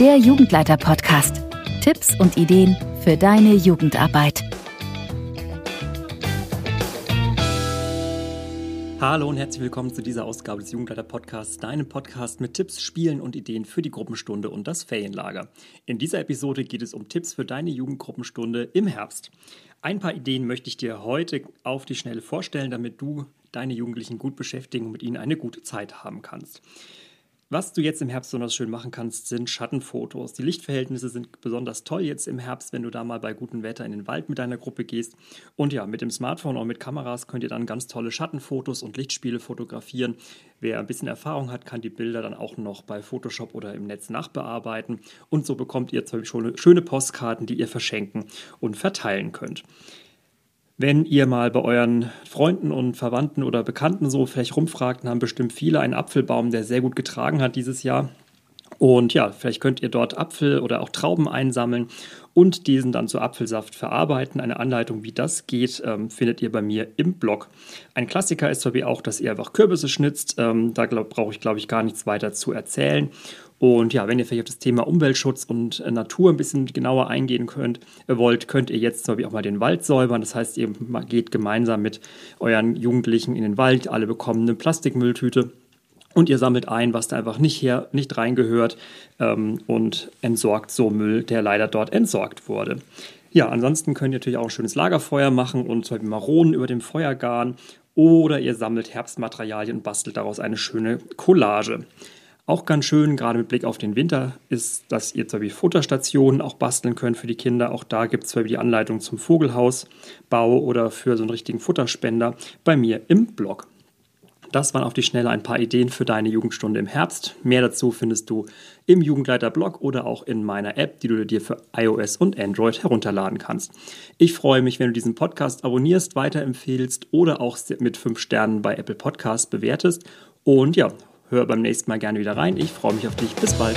der Jugendleiter-Podcast. Tipps und Ideen für deine Jugendarbeit. Hallo und herzlich willkommen zu dieser Ausgabe des Jugendleiter-Podcasts, deinem Podcast mit Tipps, Spielen und Ideen für die Gruppenstunde und das Ferienlager. In dieser Episode geht es um Tipps für deine Jugendgruppenstunde im Herbst. Ein paar Ideen möchte ich dir heute auf die Schnelle vorstellen, damit du deine Jugendlichen gut beschäftigen und mit ihnen eine gute Zeit haben kannst. Was du jetzt im Herbst besonders schön machen kannst, sind Schattenfotos. Die Lichtverhältnisse sind besonders toll jetzt im Herbst, wenn du da mal bei gutem Wetter in den Wald mit deiner Gruppe gehst. Und ja, mit dem Smartphone oder mit Kameras könnt ihr dann ganz tolle Schattenfotos und Lichtspiele fotografieren. Wer ein bisschen Erfahrung hat, kann die Bilder dann auch noch bei Photoshop oder im Netz nachbearbeiten. Und so bekommt ihr zum Beispiel schöne Postkarten, die ihr verschenken und verteilen könnt. Wenn ihr mal bei euren Freunden und Verwandten oder Bekannten so vielleicht rumfragt, dann haben bestimmt viele einen Apfelbaum, der sehr gut getragen hat dieses Jahr. Und ja, vielleicht könnt ihr dort Apfel oder auch Trauben einsammeln und diesen dann zu Apfelsaft verarbeiten. Eine Anleitung, wie das geht, ähm, findet ihr bei mir im Blog. Ein Klassiker ist Beispiel auch, dass ihr einfach Kürbisse schnitzt. Ähm, da brauche ich, glaube ich, gar nichts weiter zu erzählen. Und ja, wenn ihr vielleicht auf das Thema Umweltschutz und äh, Natur ein bisschen genauer eingehen könnt, äh, wollt, könnt ihr jetzt zum Beispiel auch mal den Wald säubern. Das heißt, ihr geht gemeinsam mit euren Jugendlichen in den Wald, alle bekommen eine Plastikmülltüte und ihr sammelt ein, was da einfach nicht her, nicht reingehört ähm, und entsorgt so Müll, der leider dort entsorgt wurde. Ja, ansonsten könnt ihr natürlich auch ein schönes Lagerfeuer machen und zum Beispiel Maronen über dem Feuer garen oder ihr sammelt Herbstmaterialien und bastelt daraus eine schöne Collage. Auch ganz schön, gerade mit Blick auf den Winter, ist, dass ihr zum Beispiel Futterstationen auch basteln könnt für die Kinder. Auch da gibt es zum Beispiel die Anleitung zum Vogelhausbau oder für so einen richtigen Futterspender bei mir im Blog. Das waren auf die Schnelle ein paar Ideen für deine Jugendstunde im Herbst. Mehr dazu findest du im Jugendleiter-Blog oder auch in meiner App, die du dir für iOS und Android herunterladen kannst. Ich freue mich, wenn du diesen Podcast abonnierst, weiterempfehlst oder auch mit 5 Sternen bei Apple Podcasts bewertest. Und ja, hör beim nächsten Mal gerne wieder rein. Ich freue mich auf dich. Bis bald.